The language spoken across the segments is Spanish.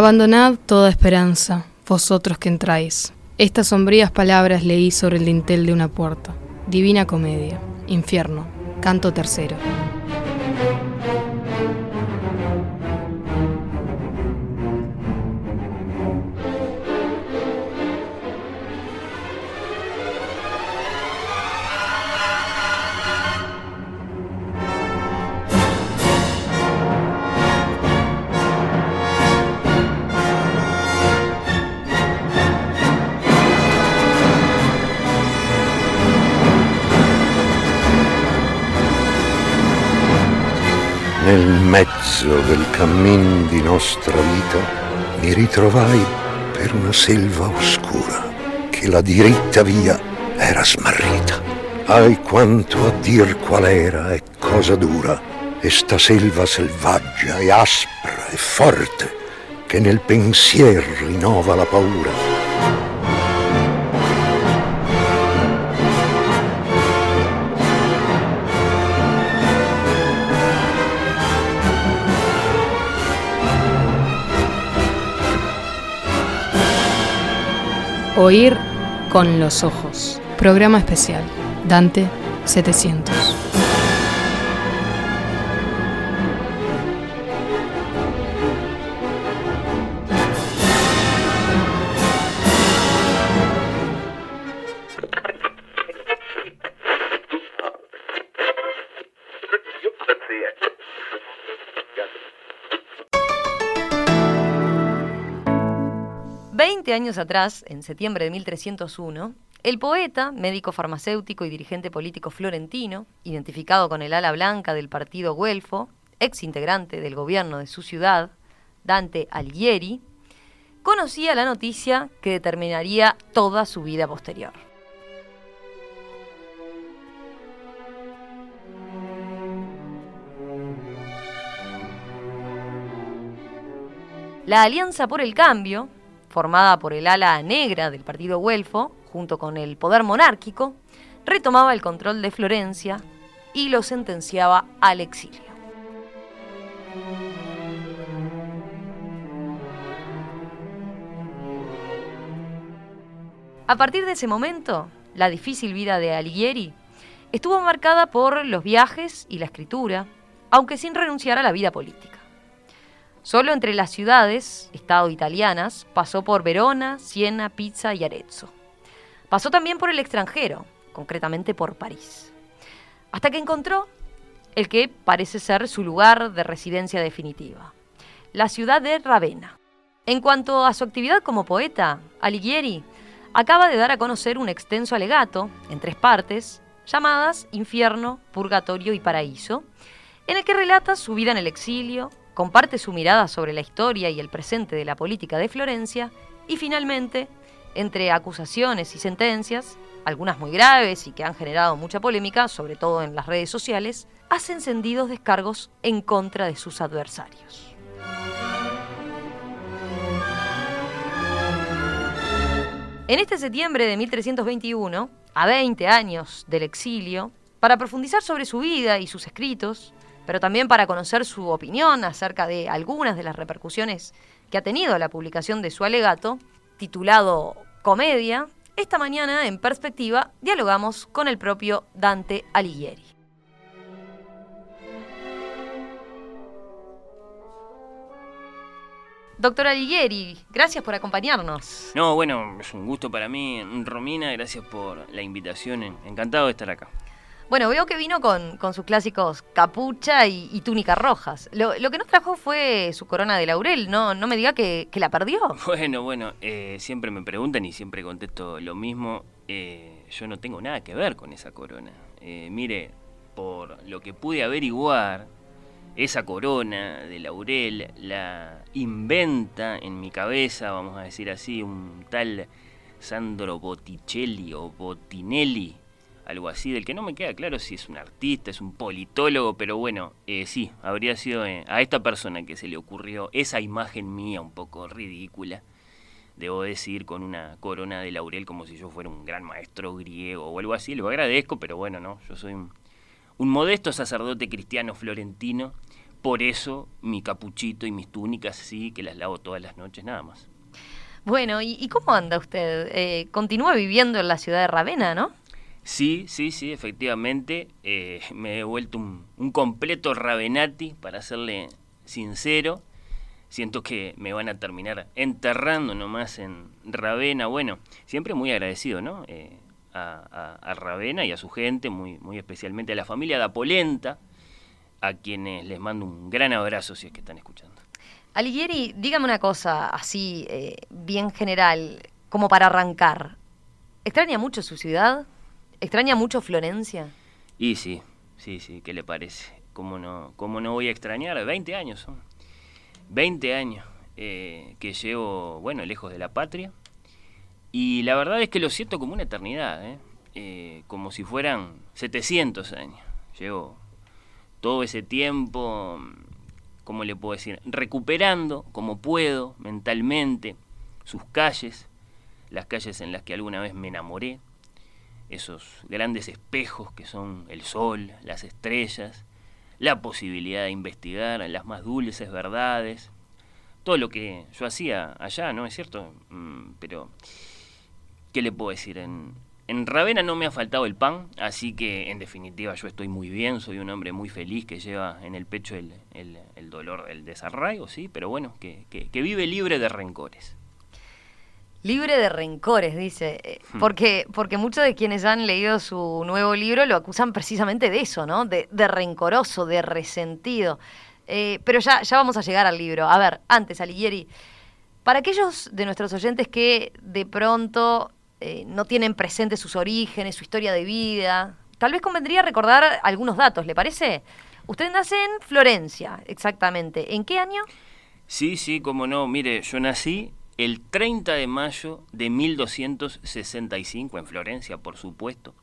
Abandonad toda esperanza, vosotros que entráis. Estas sombrías palabras leí sobre el dintel de una puerta. Divina comedia. Infierno. Canto tercero. Cammin di nostra vita mi ritrovai per una selva oscura che la diritta via era smarrita. Ai quanto a dir qual era e cosa dura esta selva selvaggia e aspra e forte che nel pensier rinnova la paura. Oír con los ojos. Programa especial. Dante 700. Años atrás, en septiembre de 1301, el poeta, médico farmacéutico y dirigente político florentino, identificado con el ala blanca del partido Guelfo, ex integrante del gobierno de su ciudad, Dante Alighieri, conocía la noticia que determinaría toda su vida posterior. La Alianza por el Cambio, formada por el ala negra del partido Güelfo, junto con el poder monárquico, retomaba el control de Florencia y lo sentenciaba al exilio. A partir de ese momento, la difícil vida de Alighieri estuvo marcada por los viajes y la escritura, aunque sin renunciar a la vida política. Solo entre las ciudades, estado italianas, pasó por Verona, Siena, Pisa y Arezzo. Pasó también por el extranjero, concretamente por París. Hasta que encontró el que parece ser su lugar de residencia definitiva, la ciudad de Ravenna. En cuanto a su actividad como poeta, Alighieri acaba de dar a conocer un extenso alegato, en tres partes, llamadas Infierno, Purgatorio y Paraíso, en el que relata su vida en el exilio, comparte su mirada sobre la historia y el presente de la política de Florencia y finalmente, entre acusaciones y sentencias, algunas muy graves y que han generado mucha polémica, sobre todo en las redes sociales, hace encendidos descargos en contra de sus adversarios. En este septiembre de 1321, a 20 años del exilio, para profundizar sobre su vida y sus escritos, pero también para conocer su opinión acerca de algunas de las repercusiones que ha tenido la publicación de su alegato, titulado Comedia, esta mañana en perspectiva dialogamos con el propio Dante Alighieri. Doctor Alighieri, gracias por acompañarnos. No, bueno, es un gusto para mí. Romina, gracias por la invitación. Encantado de estar acá. Bueno, veo que vino con, sus clásicos capucha y, túnica rojas. Lo, que nos trajo fue su corona de laurel, ¿no? No me diga que, la perdió. Bueno, bueno, eh, siempre me preguntan y siempre contesto lo mismo. Eh, yo no tengo nada que ver con esa corona. Eh, mire, por lo que pude averiguar, esa corona de laurel la inventa en mi cabeza, vamos a decir así, un tal Sandro Botticelli o Bottinelli algo así, del que no me queda claro si es un artista, es un politólogo, pero bueno, eh, sí, habría sido eh, a esta persona que se le ocurrió esa imagen mía un poco ridícula, debo decir, con una corona de laurel como si yo fuera un gran maestro griego o algo así, lo agradezco, pero bueno, no, yo soy un, modesto sacerdote cristiano florentino, por eso mi capuchito y mis túnicas sí que las lavo todas las noches nada más. Bueno, ¿y, cómo anda usted? Eh, continúa viviendo en la ciudad de Ravenna, ¿no? Sí, sí, sí, efectivamente. Eh, me he vuelto un, completo Ravenati, para serle sincero. Siento que me van a terminar enterrando nomás en Ravenna. Bueno, siempre muy agradecido, ¿no? Eh, a, a, Ravenna y a su gente, muy, muy especialmente a la familia da Polenta, a quienes les mando un gran abrazo si es que están escuchando. Alighieri, dígame una cosa así, eh, bien general, como para arrancar. ¿Extraña mucho su ciudad? ¿Extraña mucho Florencia? Y sí, sí, sí, ¿qué le parece? ¿Cómo no, cómo no voy a extrañar? 20 años son. 20 años eh, que llevo, bueno, lejos de la patria. Y la verdad es que lo siento como una eternidad, ¿eh? eh como si fueran 700 años. Llevo todo ese tiempo, ¿cómo le puedo decir? Recuperando como puedo mentalmente sus calles, las calles en las que alguna vez me enamoré, esos grandes espejos que son el sol, las estrellas, la posibilidad de investigar las más dulces verdades, todo lo que yo hacía allá, ¿no es cierto? Mm, pero, ¿qué le puedo decir? En, en Ravena no me ha faltado el pan, así que en definitiva yo estoy muy bien, soy un hombre muy feliz que lleva en el pecho el, el, dolor del desarraigo, sí, pero bueno, que, que vive libre de rencores. Libre de rencores, dice. Eh, hmm. Porque, porque muchos de quienes han leído su nuevo libro lo acusan precisamente de eso, ¿no? De, rencoroso, de resentido. Eh, pero ya, ya vamos a llegar al libro. A ver, antes, Alighieri, para aquellos de nuestros oyentes que de pronto eh, no tienen presentes sus orígenes, su historia de vida, tal vez convendría recordar algunos datos, ¿le parece? Usted nace en Florencia, exactamente. ¿En qué año? Sí, sí, como no. Mire, yo nací el 30 de mayo de 1265, en Florencia, por supuesto.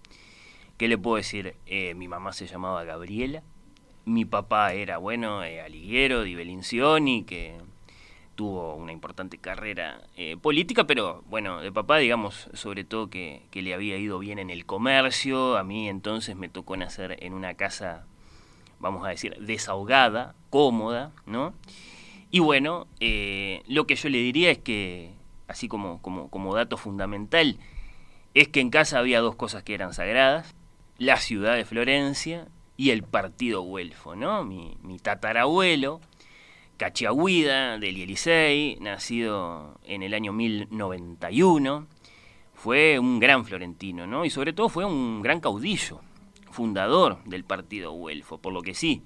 ¿Qué le puedo decir? Eh, mi mamá se llamaba Gabriela, mi papá era, bueno, eh, aliguero di Bellinzioni, que tuvo una importante carrera eh, política, pero bueno, de papá, digamos, sobre todo que, que, le había ido bien en el comercio, a mí entonces me tocó nacer en una casa, vamos a decir, desahogada, cómoda, ¿no? Y bueno, eh, lo que yo le diría es que, así como, como, como dato fundamental, es que en casa había dos cosas que eran sagradas, la ciudad de Florencia y el partido Güelfo, ¿no? Mi, mi tatarabuelo, Cachiagüida del Elisei, nacido en el año 1091, fue un gran florentino, ¿no? Y sobre todo fue un gran caudillo, fundador del partido Güelfo, por lo que sí,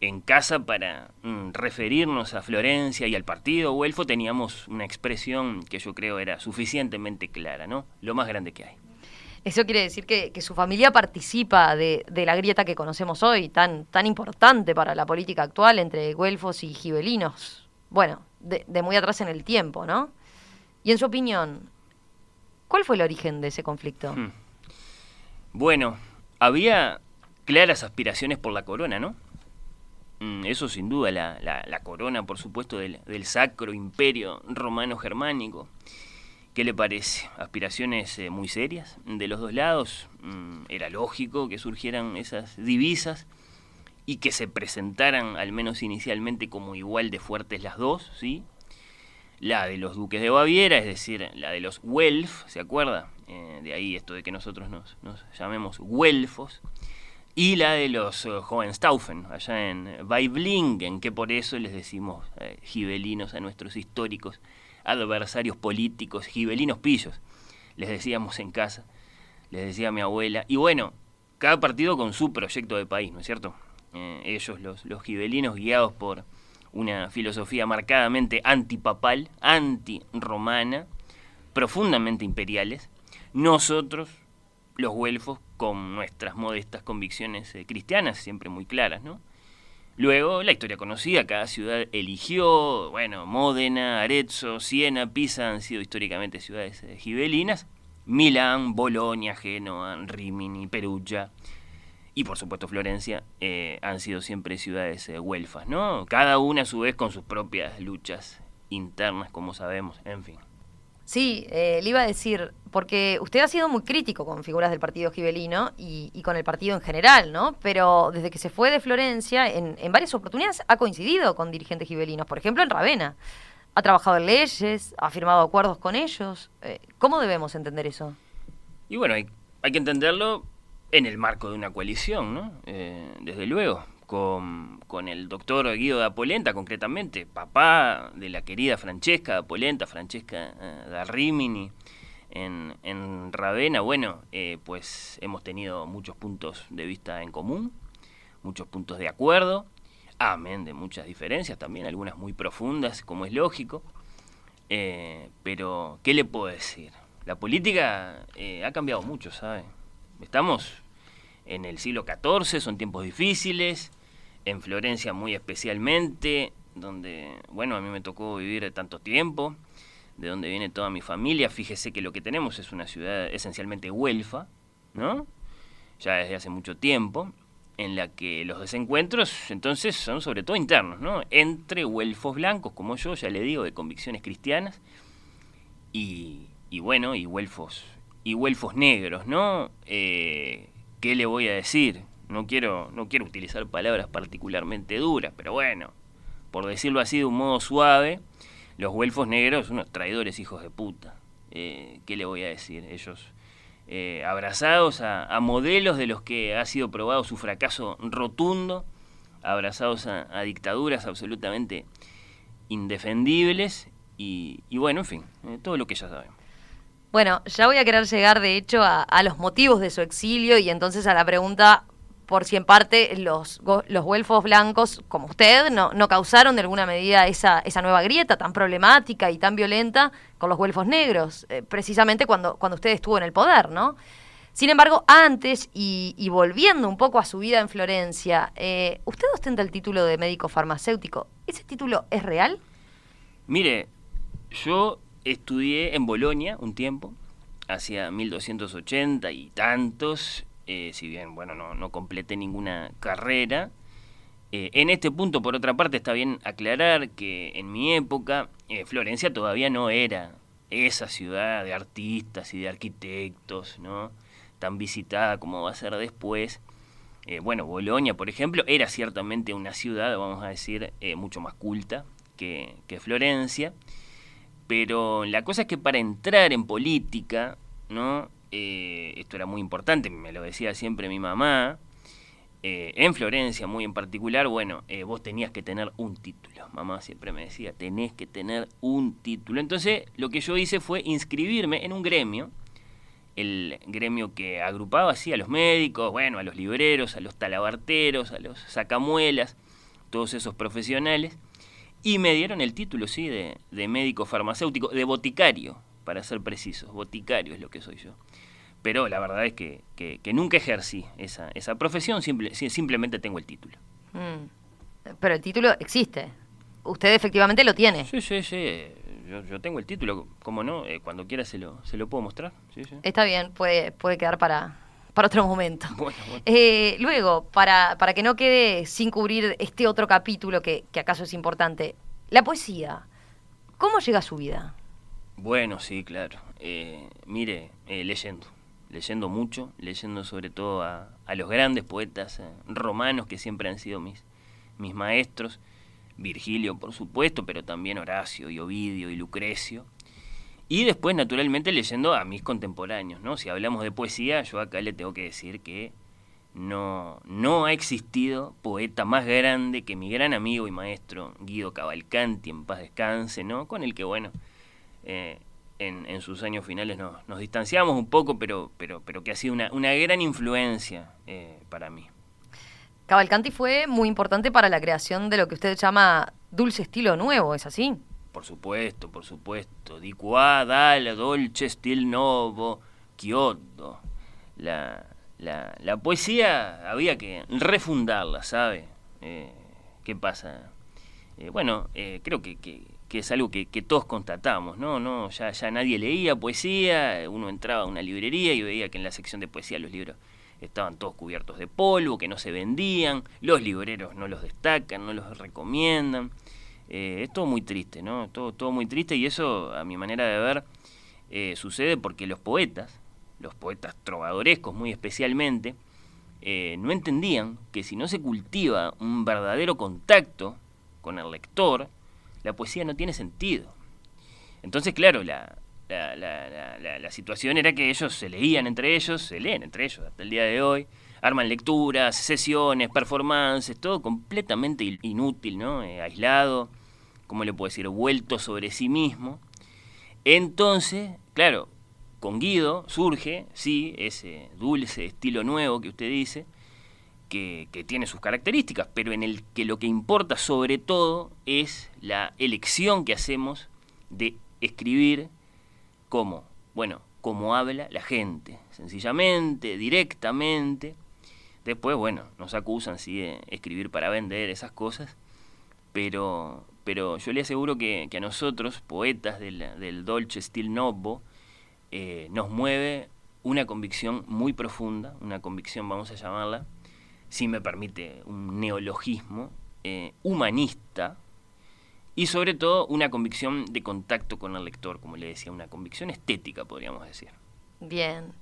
en casa para mm, referirnos a Florencia y al partido Güelfo teníamos una expresión que yo creo era suficientemente clara, ¿no? Lo más grande que hay. Eso quiere decir que, su familia participa de, la grieta que conocemos hoy, tan, tan importante para la política actual entre güelfos y gibelinos. Bueno, de, muy atrás en el tiempo, ¿no? Y en su opinión, ¿cuál fue el origen de ese conflicto? Hmm. Bueno, había claras aspiraciones por la corona, ¿no? Mm, eso sin duda, la, corona, por supuesto, del, sacro imperio romano-germánico. ¿Qué le parece? Aspiraciones eh, muy serias de los dos lados. Mm, era lógico que surgieran esas divisas y que se presentaran, al menos inicialmente, como igual de fuertes las dos, ¿sí? La de los duques de Baviera, es decir, la de los Welf, ¿se acuerda? Eh, de ahí esto de que nosotros nos, nos llamemos Welfos y la de los uh, Hohenstaufen, allá en Weiblingen, que por eso les decimos eh, gibelinos a nuestros históricos adversarios políticos, gibelinos pillos, les decíamos en casa, les decía mi abuela. Y bueno, cada partido con su proyecto de país, ¿no es cierto? Eh, ellos, los, los gibelinos, guiados por una filosofía marcadamente antipapal, anti-romana, profundamente imperiales. Nosotros, los güelfos, con nuestras modestas convicciones eh, cristianas, siempre muy claras, ¿no? Luego, la historia conocida, cada ciudad eligió, bueno, Módena, Arezzo, Siena, Pisa han sido históricamente ciudades eh, gibelinas, Milán, Bolonia, Génova, Rimini, Perugia y por supuesto Florencia eh, han sido siempre ciudades huelfas, ¿no? Cada una a su vez con sus propias luchas internas, como sabemos, en fin. Sí, eh, le iba a decir, porque usted ha sido muy crítico con figuras del partido gibelino y, y con el partido en general, ¿no? Pero desde que se fue de Florencia, en, en varias oportunidades ha coincidido con dirigentes gibelinos, por ejemplo en Ravenna. Ha trabajado en leyes, ha firmado acuerdos con ellos. Eh, ¿Cómo debemos entender eso? Y bueno, hay, hay que entenderlo en el marco de una coalición, ¿no? Eh, desde luego, con, el doctor Guido da Polenta, concretamente, papá de la querida Francesca da Polenta, Francesca eh, da Rimini, en, en bueno, eh, pues hemos tenido muchos puntos de vista en común, muchos puntos de acuerdo, amén de muchas diferencias también, algunas muy profundas, como es lógico, eh, pero ¿qué le puedo decir? La política eh, ha cambiado mucho, ¿sabe? Estamos en el siglo XIV, son tiempos difíciles, en Florencia muy especialmente, donde, bueno, a mí me tocó vivir tanto tiempo, de donde viene toda mi familia. Fíjese que lo que tenemos es una ciudad esencialmente huelfa, ¿no? Ya desde hace mucho tiempo, en la que los desencuentros entonces son sobre todo internos, ¿no? Entre huelfos blancos, como yo, ya le digo, de convicciones cristianas, y, y bueno, y huelfos, y huelfos negros, ¿no? Eh, ¿Qué le voy a decir? No quiero, no quiero utilizar palabras particularmente duras, pero bueno, por decirlo así de un modo suave, los güelfos negros, unos traidores hijos de puta. Eh, ¿Qué le voy a decir? Ellos eh, abrazados a, modelos de los que ha sido probado su fracaso rotundo, abrazados a, dictaduras absolutamente indefendibles y, y bueno, en fin, eh, todo lo que ya sabemos. Bueno, ya voy a querer llegar de hecho a, los motivos de su exilio y entonces a la pregunta por si en parte los, los güelfos blancos, como usted, no, no causaron de alguna medida esa, esa nueva grieta tan problemática y tan violenta con los güelfos negros, eh, precisamente cuando, cuando usted estuvo en el poder, ¿no? Sin embargo, antes y, volviendo un poco a su vida en Florencia, eh, usted ostenta el título de médico farmacéutico. ¿Ese título es real? Mire, yo estudié en Bolonia un tiempo, hacia 1280 y tantos, eh, si bien, bueno, no, no completé ninguna carrera. Eh, en este punto, por otra parte, está bien aclarar que en mi época eh, Florencia todavía no era esa ciudad de artistas y de arquitectos, ¿no? Tan visitada como va a ser después. Bueno, Bolonia, por ejemplo, era ciertamente una ciudad, vamos a decir, mucho más culta que, que Florencia. Pero la cosa es que para entrar en política, ¿no? Eh, esto era muy importante, me lo decía siempre mi mamá, eh, en Florencia muy en particular, bueno, eh, vos tenías que tener un título. Mamá siempre me decía, tenés que tener un título. Entonces lo que yo hice fue inscribirme en un gremio, el gremio que agrupaba así a los médicos, bueno, a los libreros, a los talabarteros, a los sacamuelas, todos esos profesionales, y me dieron el título, sí, de, de médico farmacéutico, de boticario, para ser precisos, boticario es lo que soy yo pero la verdad es que, que, que nunca ejercí esa, esa profesión, simple, simplemente tengo el título. Mm. Pero el título existe. Usted efectivamente lo tiene. Sí, sí, sí. Yo, yo tengo el título, ¿cómo no? Eh, cuando quiera se lo, se lo puedo mostrar. Sí, sí. Está bien, puede, puede quedar para, para otro momento. Bueno, bueno. Eh, luego, para, para que no quede sin cubrir este otro capítulo que, que acaso es importante, la poesía, ¿cómo llega a su vida? Bueno, sí, claro. Eh, mire, eh, leyendo leyendo mucho, leyendo sobre todo a, a los grandes poetas eh, romanos que siempre han sido mis, mis maestros, Virgilio por supuesto, pero también Horacio y Ovidio y Lucrecio. Y después, naturalmente, leyendo a mis contemporáneos, ¿no? Si hablamos de poesía, yo acá le tengo que decir que no, no ha existido poeta más grande que mi gran amigo y maestro Guido Cavalcanti, en paz descanse, ¿no? Con el que, bueno, eh, en, en, sus años finales nos, nos, distanciamos un poco, pero, pero, pero que ha sido una, una gran influencia eh, para mí. Cavalcanti fue muy importante para la creación de lo que usted llama dulce estilo nuevo, ¿es así? Por supuesto, por supuesto. Di qua dal dolce stil nuovo, Kyoto. La, la, la, poesía había que refundarla, ¿sabe? Eh, ¿Qué pasa? Eh, bueno, eh, creo que, que que es algo que, todos constatamos, ¿no? no ya, ya nadie leía poesía, uno entraba a una librería y veía que en la sección de poesía los libros estaban todos cubiertos de polvo, que no se vendían, los libreros no los destacan, no los recomiendan. Eh, es todo muy triste, ¿no? Todo, todo muy triste y eso, a mi manera de ver, eh, sucede porque los poetas, los poetas trovadorescos muy especialmente, eh, no entendían que si no se cultiva un verdadero contacto con el lector, la poesía no tiene sentido. Entonces, claro, la, la, situación era que ellos se leían entre ellos, se leen entre ellos hasta el día de hoy, arman lecturas, sesiones, performances, todo completamente inútil, ¿no? Eh, aislado, como le puedo decir, vuelto sobre sí mismo. Entonces, claro, con Guido surge, sí, ese dulce estilo nuevo que usted dice, que, tiene sus características, pero en el que lo que importa sobre todo es la elección que hacemos de escribir como, bueno, como habla la gente, sencillamente, directamente. Después, bueno, nos acusan sí, de escribir para vender esas cosas, pero, pero yo le aseguro que, a nosotros, poetas del, del Dolce Stil Novo, eh, nos mueve una convicción muy profunda, una convicción, vamos a llamarla, si me permite un neologismo, eh, humanista, y sobre todo una convicción de contacto con el lector, como le decía, una convicción estética, podríamos decir. Bien.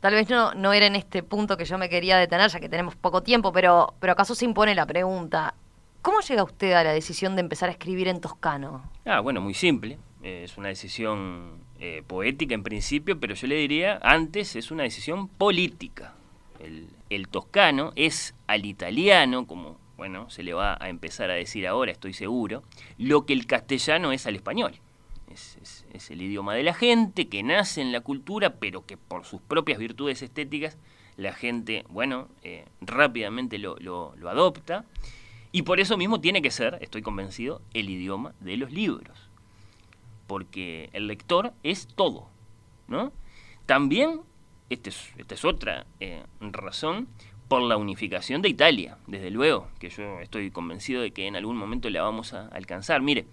Tal vez no, no era en este punto que yo me quería detener, ya que tenemos poco tiempo, pero, pero acaso se impone la pregunta, ¿cómo llega usted a la decisión de empezar a escribir en toscano? Ah, bueno, muy simple. es una decisión eh, poética en principio, pero yo le diría, antes es una decisión política. El, toscano es al italiano, como bueno, se le va a empezar a decir ahora, estoy seguro, lo que el castellano es al español. Es, el idioma de la gente, que nace en la cultura, pero que por sus propias virtudes estéticas la gente, bueno, eh, rápidamente lo, lo adopta. Y por eso mismo tiene que ser, estoy convencido, el idioma de los libros porque el lector es todo, ¿no? También, este esta es, otra eh, razón, por la unificación de Italia, desde luego, que yo estoy convencido de que en algún momento la vamos a alcanzar. Mire,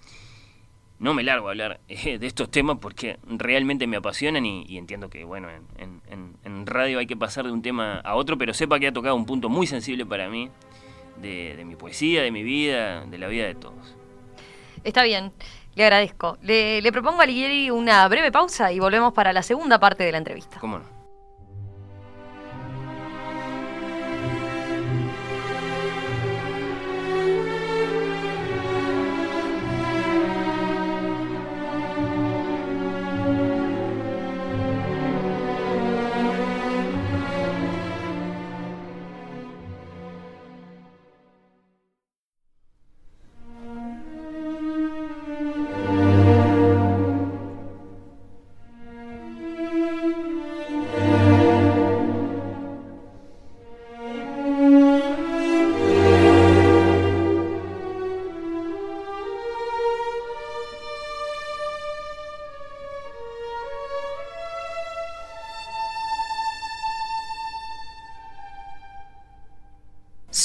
no me largo a hablar eh, de estos temas porque realmente me apasionan y, entiendo que, bueno, en, radio hay que pasar de un tema a otro, pero sepa que ha tocado un punto muy sensible para mí, de, de mi poesía, de mi vida, de la vida de todos. Está bien. Le agradezco. Le, propongo a Ligieri una breve pausa y volvemos para la segunda parte de la entrevista. ¿Cómo no?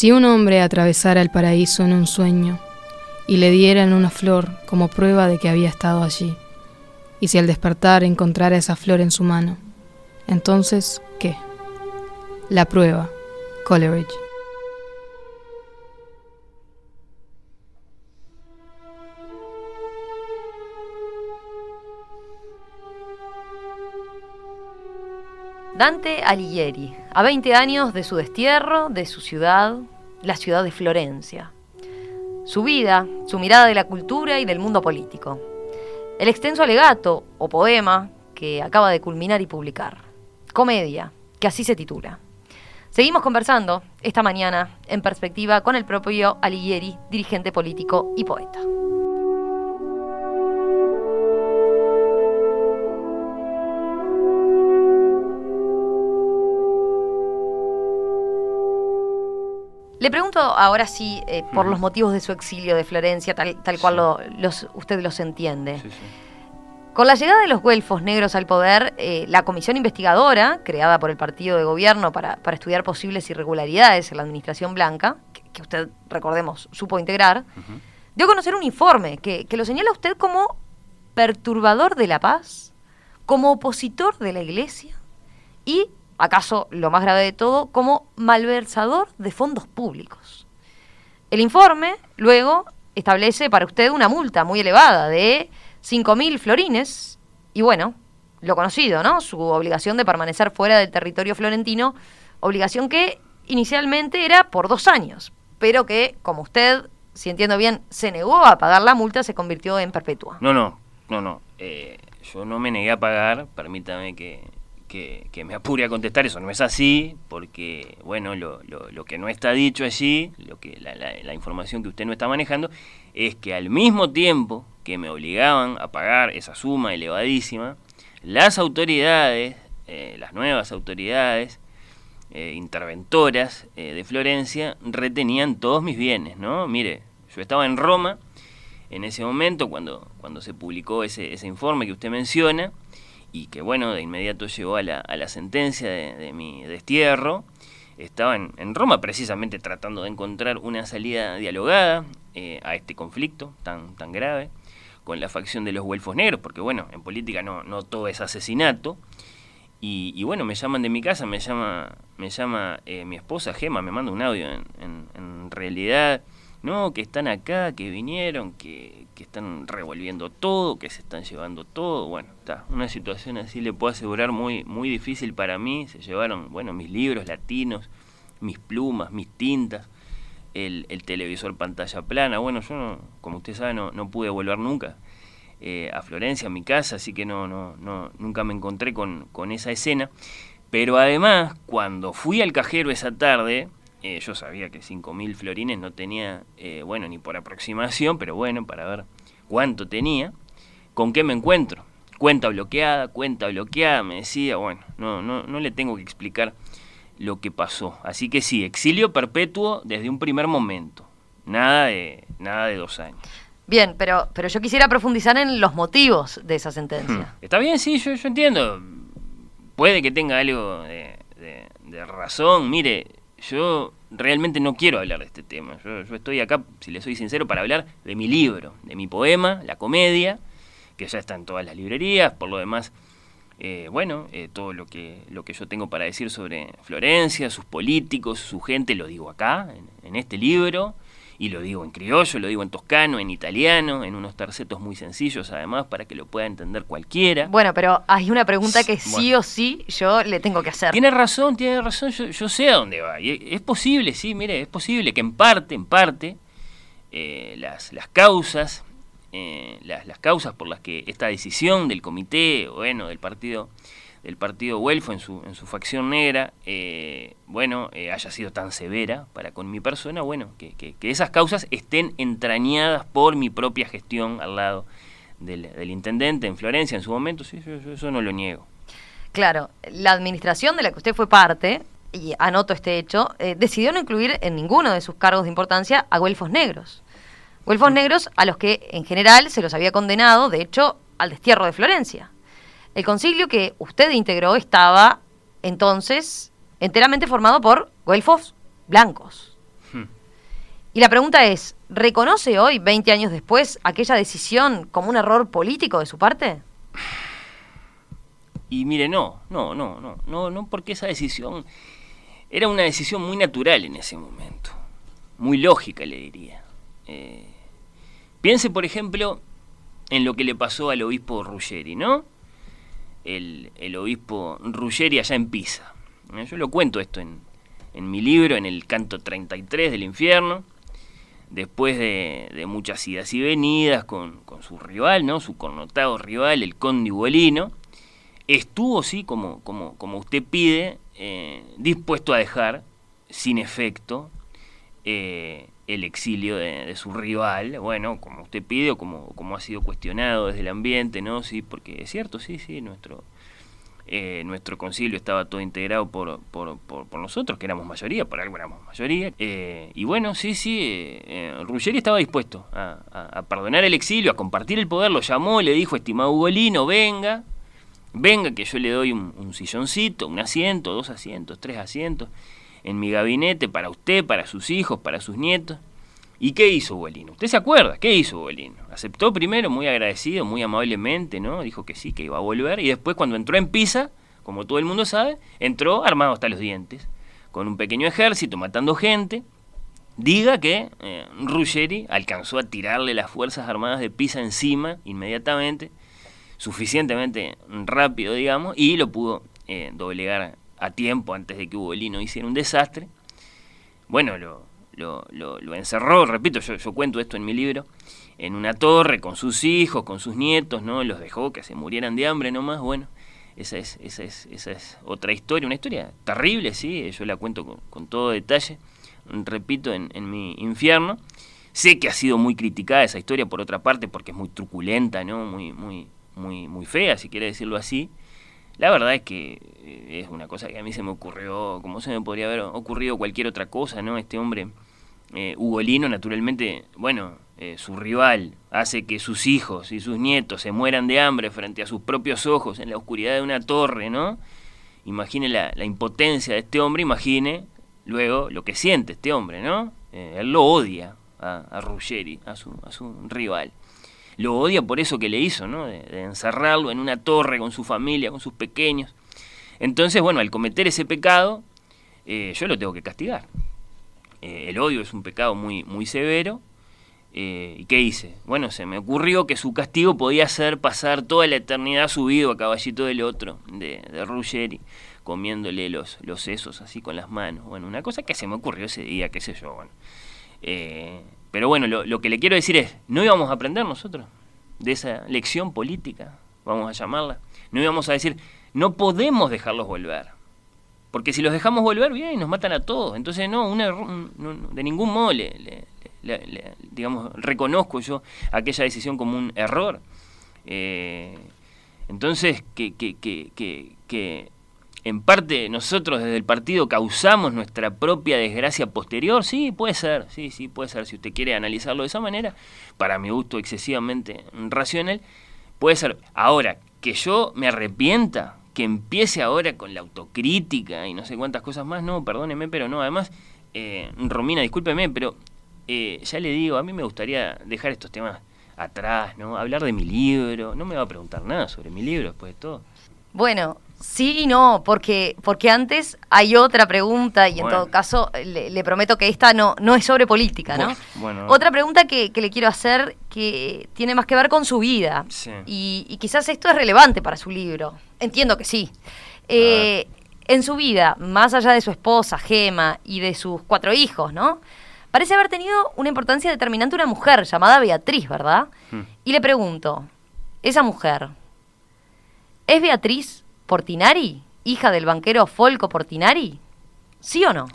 Si un hombre atravesara el paraíso en un sueño y le dieran una flor como prueba de que había estado allí, y si al despertar encontrara esa flor en su mano, entonces, ¿qué? La prueba, Coleridge. Dante Alighieri, a 20 años de su destierro, de su ciudad, la ciudad de Florencia. Su vida, su mirada de la cultura y del mundo político. El extenso alegato o poema que acaba de culminar y publicar. Comedia, que así se titula. Seguimos conversando esta mañana en perspectiva con el propio Alighieri, dirigente político y poeta. Le pregunto ahora sí, eh, por los motivos de su exilio de Florencia, tal, cual usted los entiende. Con la llegada de los güelfos negros al poder, eh, la comisión investigadora, creada por el partido de gobierno para, estudiar posibles irregularidades en la administración blanca, que, usted, recordemos, supo integrar, dio a conocer un informe que, que lo señala usted como perturbador de la paz, como opositor de la iglesia y acaso lo más grave de todo, como malversador de fondos públicos. El informe luego establece para usted una multa muy elevada de 5.000 florines y bueno, lo conocido, ¿no? Su obligación de permanecer fuera del territorio florentino, obligación que inicialmente era por dos años, pero que, como usted, si entiendo bien, se negó a pagar la multa, se convirtió en perpetua. No, no, no, no. Eh, yo no me negué a pagar, permítame que, que, me apure a contestar, eso no es así, porque, bueno, lo, lo, que no está dicho allí, lo que la, la, información que usted no está manejando, es que al mismo tiempo que me obligaban a pagar esa suma elevadísima, las autoridades, eh, las nuevas autoridades eh, interventoras eh, de Florencia, retenían todos mis bienes, ¿no? Mire, yo estaba en Roma en ese momento, cuando, cuando se publicó ese, ese informe que usted menciona, y que bueno, de inmediato llegó a la, a la sentencia de, mi destierro. Estaba en, Roma precisamente tratando de encontrar una salida dialogada eh, a este conflicto tan, tan grave con la facción de los huelfos negros, porque bueno, en política no, no todo es asesinato. Y, bueno, me llaman de mi casa, me llama, me llama eh, mi esposa Gema, me manda un audio. En, en, en realidad no, que están acá, que vinieron, que, que, están revolviendo todo, que se están llevando todo. Bueno, está, una situación así le puedo asegurar muy, muy difícil para mí. Se llevaron, bueno, mis libros latinos, mis plumas, mis tintas, el, el televisor pantalla plana. Bueno, yo, no, como usted sabe, no, no pude volver nunca eh, a Florencia, a mi casa, así que no, no, no, nunca me encontré con, con esa escena. Pero además, cuando fui al cajero esa tarde, eh, yo sabía que 5.000 florines no tenía, eh, bueno, ni por aproximación, pero bueno, para ver cuánto tenía. ¿Con qué me encuentro? Cuenta bloqueada, cuenta bloqueada, me decía, bueno, no, no, no le tengo que explicar lo que pasó. Así que sí, exilio perpetuo desde un primer momento. Nada de, nada de dos años. Bien, pero, pero yo quisiera profundizar en los motivos de esa sentencia. Hmm. Está bien, sí, yo, yo entiendo. Puede que tenga algo de, de razón. Mire, yo realmente no quiero hablar de este tema. Yo, estoy acá, si le soy sincero, para hablar de mi libro, de mi poema, La Comedia, que ya está en todas las librerías. Por lo demás, eh, bueno, eh, todo lo que, lo que yo tengo para decir sobre Florencia, sus políticos, su gente, lo digo acá, en este libro y lo digo en criollo, lo digo en toscano, en italiano, en unos tercetos muy sencillos además para que lo pueda entender cualquiera. Bueno, pero hay una pregunta que sí o sí yo le tengo que hacer. Tiene razón, tiene razón, yo, sé a dónde va. Y es posible, sí, mire, es posible que en parte, en parte, eh, las, las causas, eh, las, las causas por las que esta decisión del comité, bueno, del partido del partido Huelfo en su, en su facción negra, eh, bueno, eh, haya sido tan severa para con mi persona, bueno, que, que, esas causas estén entrañadas por mi propia gestión al lado del, intendente en Florencia en su momento, sí, yo, eso no lo niego. Claro, la administración de la que usted fue parte, y anoto este hecho, eh, decidió no incluir en ninguno de sus cargos de importancia a Güelfos negros. Güelfos negros a los que en general se los había condenado, de hecho, al destierro de Florencia. El concilio que usted integró estaba entonces enteramente formado por güelfos blancos. Hmm. Y la pregunta es, ¿reconoce hoy, 20 años después, aquella decisión como un error político de su parte? Y mire, no, no, no, no, no, no, porque esa decisión era una decisión muy natural en ese momento, muy lógica, le diría. Eh, piense, por ejemplo, en lo que le pasó al obispo Ruggeri, ¿no? El, obispo Ruggeri allá en Pisa. ¿Eh? Yo lo cuento esto en, mi libro, en el canto 33 del infierno, después de, muchas idas y venidas con, su rival, ¿no? su connotado rival, el conde Ugolino, estuvo, sí, como, como, como usted pide, eh, dispuesto a dejar sin efecto eh, el exilio de, su rival, bueno, como usted pide o como, como ha sido cuestionado desde el ambiente, ¿no? Sí, porque es cierto, sí, sí, nuestro, eh, nuestro concilio estaba todo integrado por, por, por, nosotros, que éramos mayoría, por algo éramos mayoría. Eh, y bueno, sí, sí, eh, Ruggeri estaba dispuesto a, perdonar el exilio, a compartir el poder, lo llamó, le dijo, estimado Ugolino, venga, venga que yo le doy un silloncito, un asiento, dos asientos, tres asientos en mi gabinete para usted, para sus hijos, para sus nietos. ¿Y qué hizo Bolino? ¿Usted se acuerda? ¿Qué hizo Bolino? Aceptó primero, muy agradecido, muy amablemente, ¿no? Dijo que sí, que iba a volver. Y después, cuando entró en Pisa, como todo el mundo sabe, entró armado hasta los dientes, con un pequeño ejército, matando gente. Diga que eh, Ruggeri alcanzó a tirarle las Fuerzas Armadas de Pisa encima inmediatamente. suficientemente rápido, digamos, y lo pudo eh, doblegar a tiempo antes de que Ugolino hiciera un desastre. Bueno, lo, lo, encerró, repito, yo, yo, cuento esto en mi libro, en una torre con sus hijos, con sus nietos, ¿no? Los dejó que se murieran de hambre nomás, bueno. Esa es, esa es, esa es otra historia, una historia terrible, sí, yo la cuento con, todo detalle, repito, en, en, mi infierno. Sé que ha sido muy criticada esa historia por otra parte porque es muy truculenta, ¿no? Muy, muy, muy, muy fea, si quiere decirlo así. La verdad es que eh, es una cosa que a mí se me ocurrió, como se me podría haber ocurrido cualquier otra cosa, ¿no? Este hombre, eh, Ugolino, naturalmente, bueno, eh, su rival hace que sus hijos y sus nietos se mueran de hambre frente a sus propios ojos en la oscuridad de una torre, ¿no? Imagine la, impotencia de este hombre, imagine luego lo que siente este hombre, ¿no? él lo odia a, a Ruggeri, a su, a su rival lo odia por eso que le hizo, ¿no? De, encerrarlo en una torre con su familia, con sus pequeños. Entonces, bueno, al cometer ese pecado, eh, yo lo tengo que castigar. Eh, el odio es un pecado muy, muy severo. Eh, ¿Y qué hice? Bueno, se me ocurrió que su castigo podía ser pasar toda la eternidad subido a caballito del otro, de, de Ruggeri, comiéndole los, los sesos así con las manos. Bueno, una cosa que se me ocurrió ese día, qué sé yo, bueno. Pero bueno, lo, que le quiero decir es, ¿no íbamos a aprender nosotros de esa lección política, vamos a llamarla? No íbamos a decir, no podemos dejarlos volver. Porque si los dejamos volver, bien, nos matan a todos. Entonces, no, de ningún modo le, digamos, reconozco yo aquella decisión como un error. Eh, entonces, que, que, que, que en parte nosotros desde el partido causamos nuestra propia desgracia posterior, sí, puede ser, sí, sí, puede ser, si usted quiere analizarlo de esa manera, para mi gusto excesivamente racional, puede ser. Ahora, que yo me arrepienta, que empiece ahora con la autocrítica y no sé cuántas cosas más, no, perdóneme, pero no, además, eh, Romina, discúlpeme, pero eh, ya le digo, a mí me gustaría dejar estos temas atrás, ¿no? Hablar de mi libro, no me va a preguntar nada sobre mi libro después de todo. Bueno, Sí y no, porque, porque antes hay otra pregunta y en todo caso le, prometo que esta no, no es sobre política, ¿no? Otra pregunta que, le quiero hacer que tiene más que ver con su vida y, quizás esto es relevante para su libro. Entiendo que sí. Eh, en su vida, más allá de su esposa, Gema, y de sus cuatro hijos, ¿no? Parece haber tenido una importancia determinante una mujer llamada Beatriz, ¿verdad? Hmm. Y le pregunto, esa mujer, ¿es Beatriz Portinari, hija del banquero Folco Portinari? ¿Sí o no?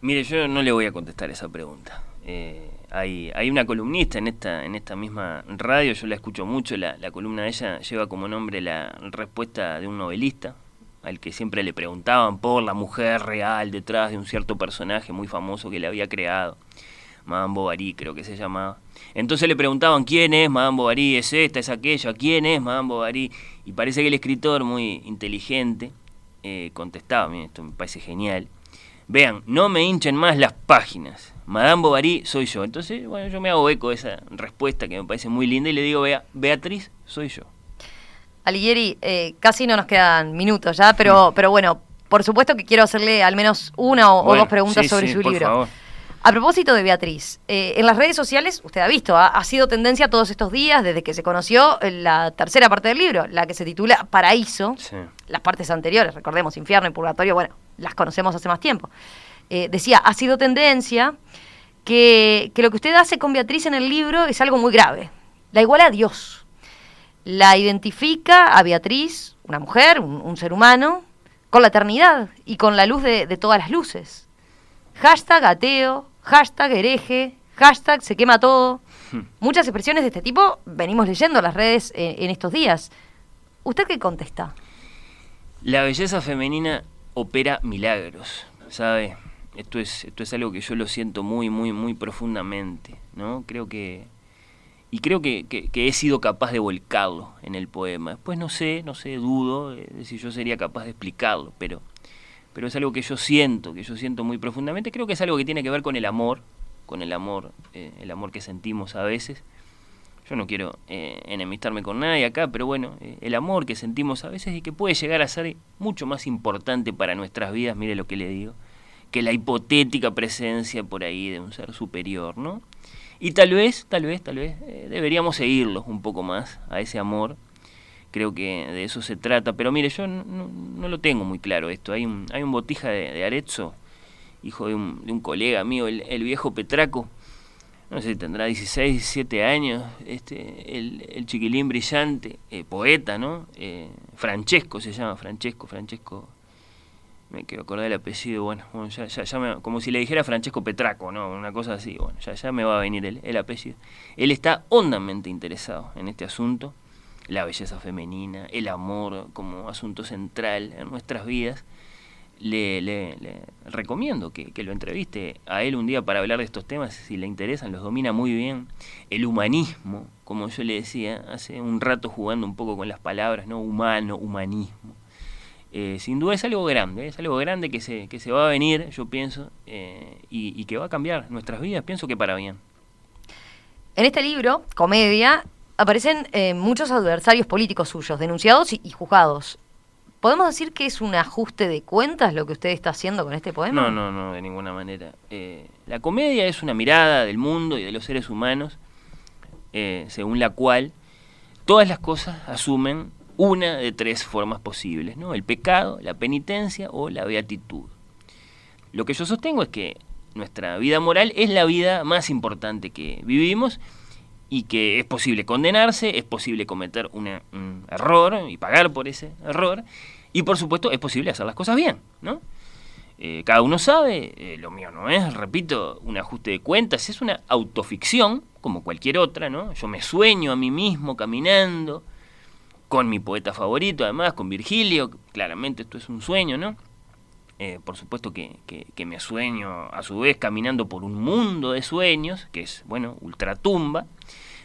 Mire, yo no le voy a contestar esa pregunta. Eh, hay, una columnista en esta, en esta misma radio, yo la escucho mucho, la, la, columna de ella lleva como nombre la respuesta de un novelista, al que siempre le preguntaban por la mujer real detrás de un cierto personaje muy famoso que le había creado. Madame Bovary creo que se llamaba. Entonces le preguntaban quién es Madame Bovary, es esta, es aquella, quién es Madame Bovary. Y parece que el escritor, muy inteligente, eh, contestaba, esto me parece genial. Vean, no me hinchen más las páginas. Madame Bovary soy yo. Entonces, bueno, yo me hago eco de esa respuesta que me parece muy linda y le digo, vea, Beatriz, soy yo. Alighieri, eh, casi no nos quedan minutos ya, pero, pero bueno, por supuesto que quiero hacerle al menos una o, dos preguntas sobre su libro. Favor. A propósito de Beatriz, eh, en las redes sociales, usted ha visto, ha, sido tendencia todos estos días, desde que se conoció la tercera parte del libro, la que se titula Paraíso. Las partes anteriores, recordemos, Infierno y Purgatorio, bueno, las conocemos hace más tiempo. Eh, decía, ha sido tendencia que, lo que usted hace con Beatriz en el libro es algo muy grave. La iguala a Dios. La identifica a Beatriz, una mujer, un, ser humano, con la eternidad y con la luz de, de todas las luces. Hashtag ateo, hashtag hereje, hashtag se quema todo. Hmm. Muchas expresiones de este tipo venimos leyendo las redes en, estos días. ¿Usted qué contesta? La belleza femenina opera milagros, ¿sabe? Esto es, esto es algo que yo lo siento muy, muy, muy profundamente, ¿no? Creo que... Y creo que, que, he sido capaz de volcarlo en el poema. Después no sé, no sé, dudo de si yo sería capaz de explicarlo, pero pero es algo que yo siento, que yo siento muy profundamente. Creo que es algo que tiene que ver con el amor, con el amor, eh, el amor que sentimos a veces. Yo no quiero eh, enemistarme con nadie acá, pero bueno, eh, el amor que sentimos a veces y que puede llegar a ser mucho más importante para nuestras vidas, mire lo que le digo, que la hipotética presencia por ahí de un ser superior, ¿no? Y tal vez, tal vez, tal vez deberíamos seguirlo un poco más a ese amor creo que de eso se trata. Pero mire, yo no, lo tengo muy claro esto. Hay un, hay un botija de, Arezzo, hijo de un, de un colega mío, el, viejo Petraco, no sé, tendrá 16, 17 años, este, el, chiquilín brillante, eh, poeta, ¿no? Eh, Francesco se llama, Francesco, Francesco, me quiero acordar del apellido, bueno, ya, ya, como si le dijera Francesco Petraco, ¿no? Una cosa así, ya, ya me va a venir el, el apellido. Él está hondamente interesado en este asunto, la belleza femenina, el amor como asunto central en nuestras vidas, le, le, recomiendo que, lo entreviste a él un día para hablar de estos temas, si le interesan, los domina muy bien. El humanismo, como yo le decía hace un rato jugando un poco con las palabras, ¿no? Humano, humanismo. Eh, sin duda es algo grande, es algo grande que se, que se va a venir, yo pienso, eh, y, y que va a cambiar nuestras vidas, pienso que para bien. En este libro, Comedia, aparecen eh, muchos adversarios políticos suyos, denunciados y, juzgados. ¿Podemos decir que es un ajuste de cuentas lo que usted está haciendo con este poema? No, no, no, de ninguna manera. Eh, la comedia es una mirada del mundo y de los seres humanos, eh, según la cual todas las cosas asumen una de tres formas posibles, ¿no? El pecado, la penitencia o la beatitud. Lo que yo sostengo es que nuestra vida moral es la vida más importante que vivimos y que es posible condenarse, es posible cometer un error y pagar por ese error, y por supuesto es posible hacer las cosas bien, ¿no? Eh, cada uno sabe, eh, lo mío no es, repito, un ajuste de cuentas, es una autoficción, como cualquier otra, ¿no? Yo me sueño a mí mismo caminando, con mi poeta favorito, además, con Virgilio, claramente esto es un sueño, ¿no? Eh, por supuesto que, que, me sueño a su vez caminando por un mundo de sueños, que es, bueno, ultratumba.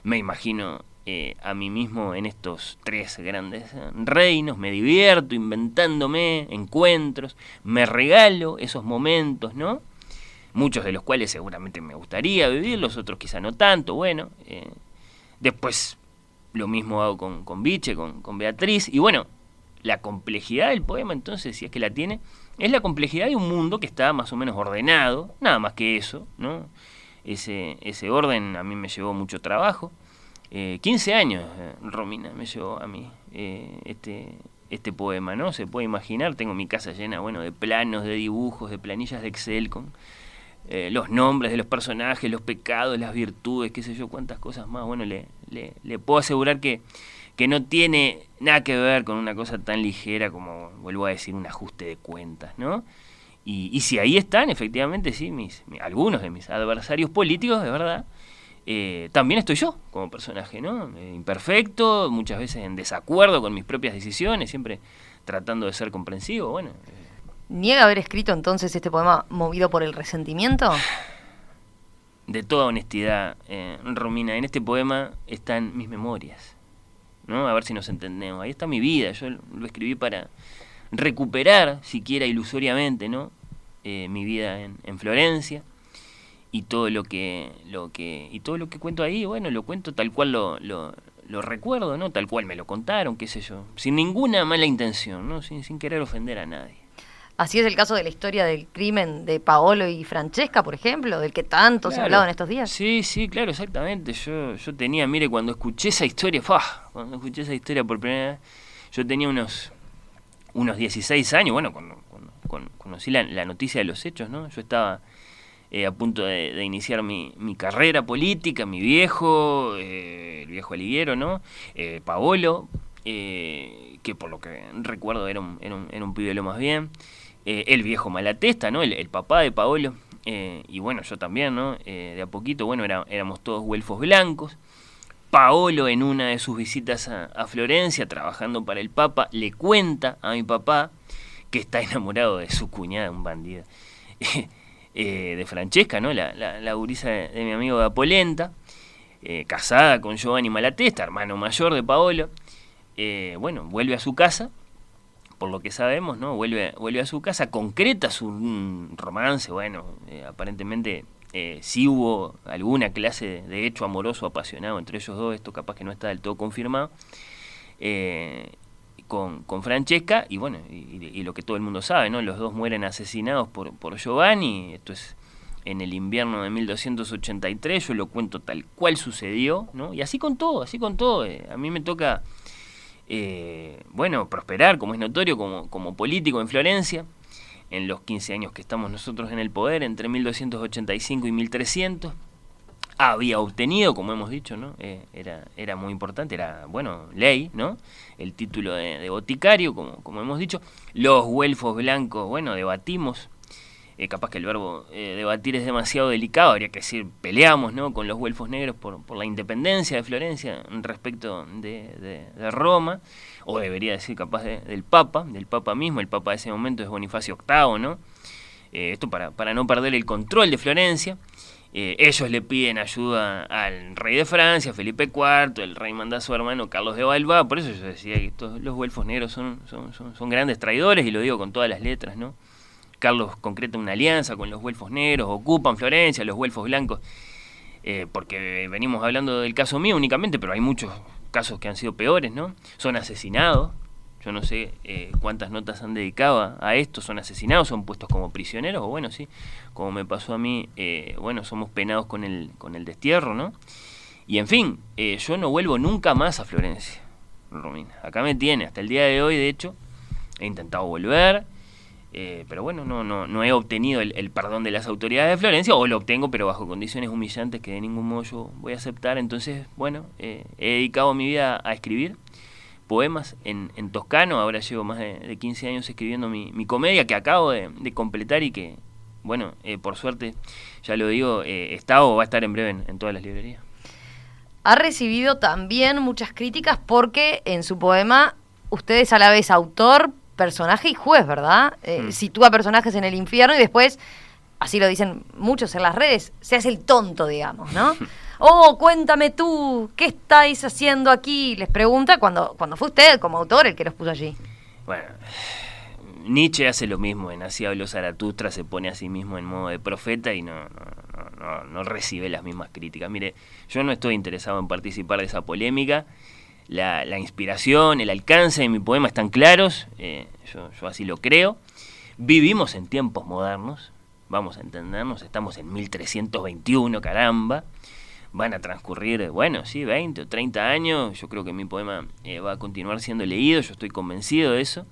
Me imagino eh, a mí mismo en estos tres grandes reinos, me divierto inventándome encuentros, me regalo esos momentos, ¿no? Muchos de los cuales seguramente me gustaría vivir, los otros quizá no tanto, bueno. Eh, después lo mismo hago con, con Biche, con, con Beatriz, y bueno, la complejidad del poema entonces, si es que la tiene, es la complejidad de un mundo que está más o menos ordenado, nada más que eso, ¿no? Ese, ese orden a mí me llevó mucho trabajo. Eh, 15 años, eh, Romina, me llevó a mí eh, este, este poema, ¿no? Se puede imaginar, tengo mi casa llena, bueno, de planos, de dibujos, de planillas de Excel con eh, los nombres de los personajes, los pecados, las virtudes, qué sé yo, cuántas cosas más. Bueno, le, le, le puedo asegurar que que no tiene nada que ver con una cosa tan ligera como, vuelvo a decir, un ajuste de cuentas, ¿no? Y, si ahí están, efectivamente, sí, mis, algunos de mis adversarios políticos, de verdad, eh, también estoy yo como personaje, ¿no? Eh, imperfecto, muchas veces en desacuerdo con mis propias decisiones, siempre tratando de ser comprensivo, bueno. Eh. ¿Niega haber escrito entonces este poema movido por el resentimiento? De toda honestidad, Romina, en este poema están mis memorias ¿no? A ver si nos entendemos. Ahí está mi vida, yo lo escribí para recuperar, siquiera ilusoriamente, ¿no? Eh, mi vida en, en, Florencia y todo lo que lo que y todo lo que cuento ahí, bueno, lo cuento tal cual lo, lo, lo recuerdo, ¿no? Tal cual me lo contaron, qué sé yo, sin ninguna mala intención, ¿no? Sin, sin querer ofender a nadie. Así es el caso de la historia del crimen de Paolo y Francesca, por ejemplo, del que tanto se ha hablado en estos días. Sí, sí, claro, exactamente. Yo, yo tenía, mire, cuando escuché esa historia, cuando escuché esa historia por primera vez, yo tenía unos, unos 16 años, bueno, cuando, conocí la, noticia de los hechos, ¿no? Yo estaba eh, a punto de, iniciar mi, mi, carrera política, mi viejo, eh, el viejo aliguero, ¿no? Eh, Paolo, que por lo que recuerdo era un, era un, era un pibe lo más bien. Eh, el viejo Malatesta, ¿no? El, papá de Paolo, eh, y bueno, yo también, ¿no? Eh, de a poquito, bueno, éramos todos huelfos blancos. Paolo en una de sus visitas a, Florencia, trabajando para el Papa, le cuenta a mi papá que está enamorado de su cuñada, un bandido, de Francesca, ¿no? La, la, gurisa de, mi amigo de Apolenta, casada con Giovanni Malatesta, hermano mayor de Paolo. bueno, vuelve a su casa por lo que sabemos, ¿no? Vuelve, vuelve a su casa, concreta su romance, bueno, eh, aparentemente eh, sí hubo alguna clase de, hecho amoroso apasionado entre ellos dos, esto capaz que no está del todo confirmado, eh, con, con, Francesca, y bueno, y, lo que todo el mundo sabe, ¿no? Los dos mueren asesinados por, por Giovanni, esto es en el invierno de 1283, yo lo cuento tal cual sucedió, ¿no? Y así con todo, así con todo, a mí me toca eh, bueno, prosperar, como es notorio, como, como político en Florencia, en los 15 años que estamos nosotros en el poder, entre 1285 y 1300 había obtenido, como hemos dicho, ¿no? Eh, era, era muy importante, era, bueno, ley, ¿no? El título de, boticario, como, como hemos dicho. Los güelfos blancos, bueno, debatimos. Eh, capaz que el verbo eh, debatir es demasiado delicado, habría que decir, peleamos, ¿no? Con los güelfos negros por, por la independencia de Florencia respecto de, de, Roma, o debería decir capaz del Papa, del Papa mismo, el Papa de ese momento es Bonifacio VIII, ¿no? esto para, para no perder el control de Florencia. Eh, ellos le piden ayuda al rey de Francia, Felipe IV, el rey manda a su hermano Carlos de Balba, por eso yo decía que todos los güelfos negros son, son, grandes traidores, y lo digo con todas las letras, ¿no? Carlos concreta una alianza con los güelfos negros, ocupan Florencia, los güelfos blancos, eh, porque venimos hablando del caso mío únicamente, pero hay muchos casos que han sido peores, ¿no? Son asesinados, yo no sé eh, cuántas notas han dedicado a esto, son asesinados, son puestos como prisioneros, o bueno, sí, como me pasó a mí, eh, bueno, somos penados con el, con el destierro, ¿no? Y en fin, yo no vuelvo nunca más a Florencia, Romina. Acá me tiene, hasta el día de hoy, de hecho, he intentado volver, pero bueno, no, no, no he obtenido el, perdón de las autoridades de Florencia, o lo obtengo, pero bajo condiciones humillantes que de ningún modo yo voy a aceptar. Entonces, bueno, he dedicado mi vida a escribir poemas en, en, toscano. Ahora llevo más de, 15 años escribiendo mi, comedia que acabo de, completar y que, bueno, eh, por suerte, ya lo digo, eh, está o va a estar en breve en, todas las librerías. Ha recibido también muchas críticas porque en su poema usted es a la vez autor, personaje y juez, ¿verdad? Eh, mm. Sitúa personajes en el infierno y después, así lo dicen muchos en las redes, se hace el tonto, digamos, ¿no? oh, cuéntame tú, ¿qué estáis haciendo aquí? Les pregunta cuando, cuando fue usted como autor el que los puso allí. Bueno, Nietzsche hace lo mismo, en Así habló Zaratustra, se pone a sí mismo en modo de profeta y no, no, no, recibe las mismas críticas. Mire, yo no estoy interesado en participar de esa polémica. La, inspiración, el alcance de mi poema están claros, eh, yo, yo así lo creo. Vivimos en tiempos modernos, vamos a entendernos, estamos en 1321, caramba van a transcurrir, bueno, sí, 20 o 30 años, yo creo que mi poema eh, va a continuar siendo leído, yo estoy convencido de eso.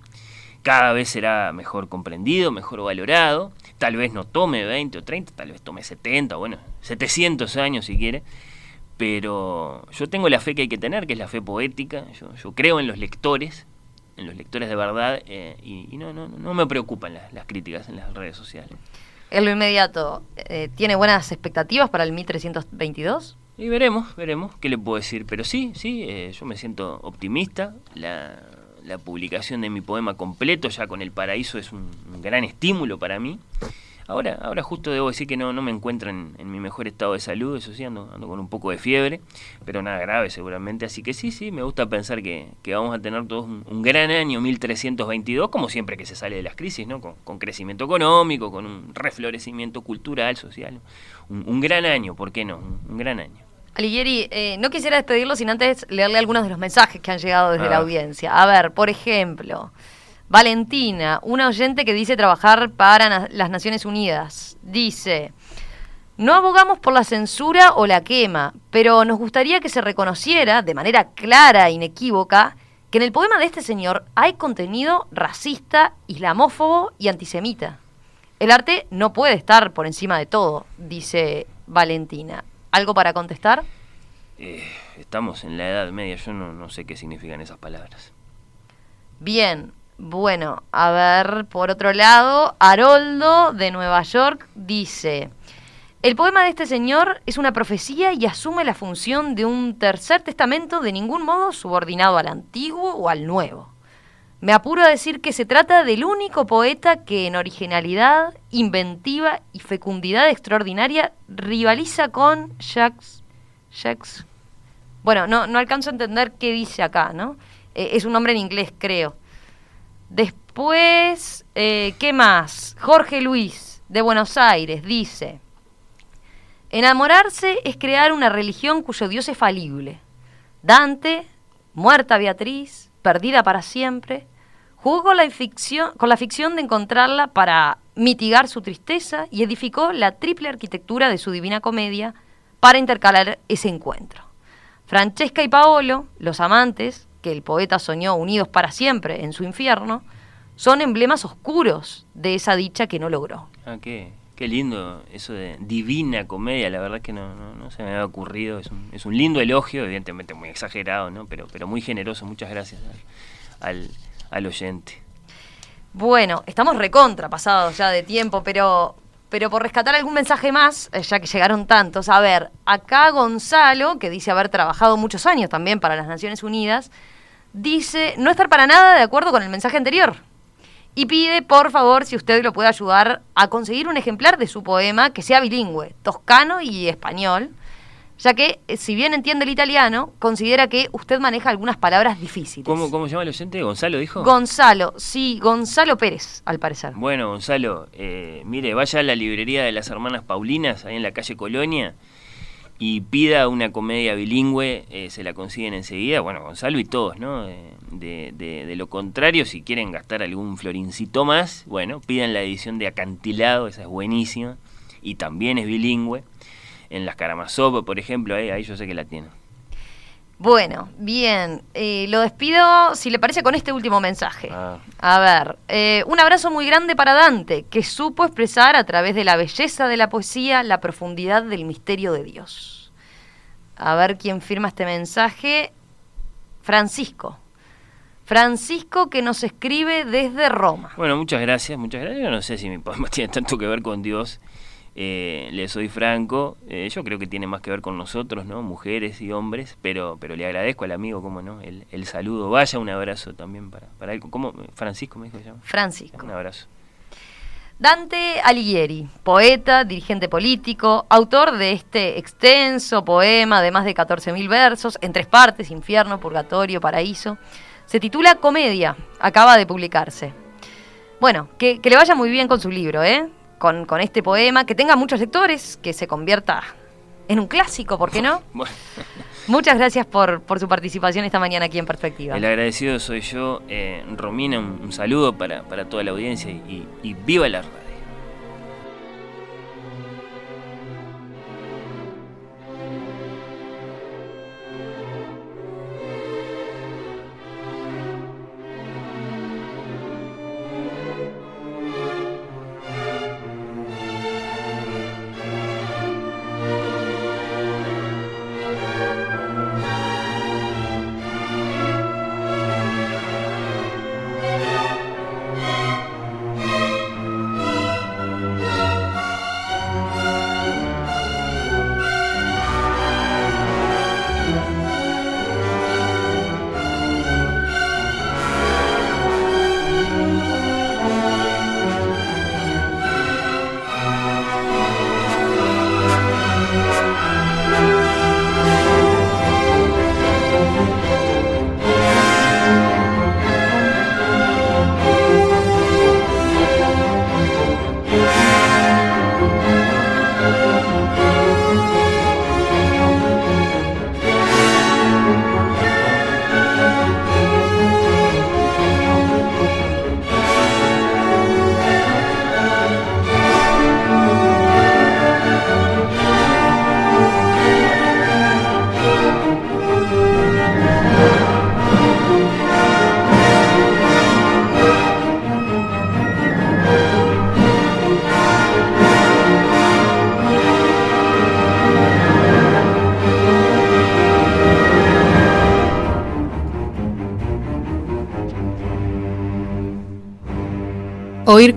Cada vez será mejor comprendido, mejor valorado. Tal vez no tome 20 o 30, tal vez tome 70, bueno, 700 años si quiere. Pero yo tengo la fe que hay que tener, que es la fe poética. Yo, creo en los lectores, en los lectores de verdad, eh, y, no, no, no me preocupan las, las críticas en las redes sociales en lo inmediato, eh, ¿tiene buenas expectativas para el 1322? Y veremos, veremos qué le puedo decir. Pero sí, sí, eh, yo me siento optimista. La, publicación de mi poema completo ya con El Paraíso es un gran estímulo para mí. Ahora, ahora justo debo decir que no, no me encuentro en, mi mejor estado de salud, eso sí, ando, con un poco de fiebre, pero nada grave seguramente. Así que sí, sí, me gusta pensar que, vamos a tener todos un, gran año 1322, como siempre que se sale de las crisis, ¿no? Con, crecimiento económico, con un reflorecimiento cultural, social. Un, gran año, ¿por qué no? Un, gran año. Alighieri, eh, no quisiera despedirlo sin antes leerle algunos de los mensajes que han llegado desde la ah. audiencia. A ver, por ejemplo... Valentina, una oyente que dice trabajar para las Naciones Unidas, dice, no abogamos por la censura o la quema, pero nos gustaría que se reconociera de manera clara e inequívoca que en el poema de este señor hay contenido racista, islamófobo y antisemita. El arte no puede estar por encima de todo, dice Valentina. ¿Algo para contestar? Eh, estamos en la Edad Media, yo no, no sé qué significan esas palabras. Bien, bueno, a ver, por otro lado, Haroldo de Nueva York dice, el poema de este señor es una profecía y asume la función de un tercer testamento de ningún modo subordinado al antiguo o al nuevo. Me apuro a decir que se trata del único poeta que en originalidad, inventiva y fecundidad extraordinaria rivaliza con Jacques... Jacques... Bueno, no, no alcanzo a entender qué dice acá, ¿no? Eh, es un nombre en inglés, creo. Después, eh, ¿qué más? Jorge Luis, de Buenos Aires, dice, enamorarse es crear una religión cuyo Dios es falible. Dante, muerta Beatriz, perdida para siempre, jugó la, ficción, con la ficción de encontrarla para mitigar su tristeza y edificó la triple arquitectura de su divina comedia para intercalar ese encuentro. Francesca y Paolo, los amantes, que el poeta soñó unidos para siempre en su infierno, son emblemas oscuros de esa dicha que no logró. Ah, qué, qué lindo eso de divina comedia, la verdad que no, no, se me había ocurrido, es un, es un, lindo elogio, evidentemente muy exagerado, ¿no? pero, pero muy generoso, muchas gracias al, al oyente. Bueno, estamos recontra pasados ya de tiempo, pero pero por rescatar algún mensaje más, eh, ya que llegaron tantos, a ver, acá Gonzalo, que dice haber trabajado muchos años también para las Naciones Unidas, dice no estar para nada de acuerdo con el mensaje anterior. Y pide, por favor, si usted lo puede ayudar a conseguir un ejemplar de su poema que sea bilingüe, toscano y español, ya que, eh, si bien entiende el italiano, considera que usted maneja algunas palabras difíciles. ¿Cómo, cómo se llama el oyente? ¿Gonzalo dijo? Gonzalo, sí, Gonzalo Pérez, al parecer. Bueno, Gonzalo, eh, mire, vaya a la librería de las hermanas Paulinas, ahí en la calle Colonia, y pida una comedia bilingüe, eh, se la consiguen enseguida, bueno, Gonzalo y todos, ¿no? de, de, lo contrario, si quieren gastar algún florincito más, bueno, pidan la edición de Acantilado, esa es buenísima, y también es bilingüe en las Karamazov, por ejemplo, ahí, ahí yo sé que la tiene. Bueno, bien, eh, lo despido, si le parece, con este último mensaje. Ah. A ver, eh, un abrazo muy grande para Dante, que supo expresar a través de la belleza de la poesía la profundidad del misterio de Dios. A ver quién firma este mensaje. Francisco. Francisco que nos escribe desde Roma. Bueno, muchas gracias, muchas gracias. Yo no sé si mi poema tiene tanto que ver con Dios eh, le soy franco, eh, yo creo que tiene más que ver con nosotros, ¿no? Mujeres y hombres, pero, pero le agradezco al amigo, ¿cómo no? El, saludo. Vaya, un abrazo también para, para él. ¿Cómo? Francisco me dijo que se llama. Francisco. Un abrazo. Dante Alighieri, poeta, dirigente político, autor de este extenso poema de más de 14.000 versos, en tres partes, infierno, purgatorio, paraíso. Se titula Comedia, acaba de publicarse. Bueno, que, que le vaya muy bien con su libro, ¿eh? Con, este poema, que tenga muchos lectores, que se convierta en un clásico, ¿por qué no? Muchas gracias por, su participación esta mañana aquí en Perspectiva. El agradecido soy yo. Eh, Romina, un, saludo para, toda la audiencia y, y viva la radio.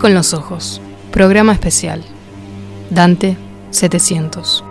Con los ojos. Programa especial. Dante 700.